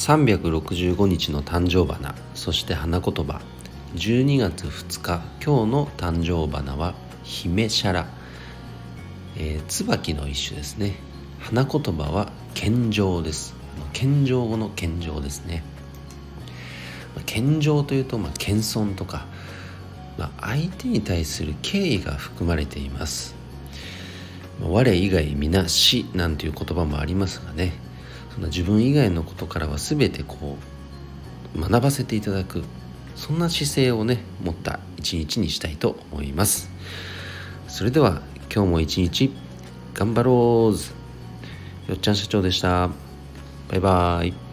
365日の誕生花そして花言葉。12月2日今日の誕生花は姫シャラ、えー、椿の一種ですね。花言葉は健常です。健常語の健常ですね。健常というと、まあ、謙遜とか、まあ、相手に対する敬意が含まれています。我以外皆死なんていう言葉もありますがね。その自分以外のことからは全てこう学ばせていただくそんな姿勢をね持った一日にしたいと思います。それでは今日も一日頑張ろうよっちゃん社長でした。バイバーイ。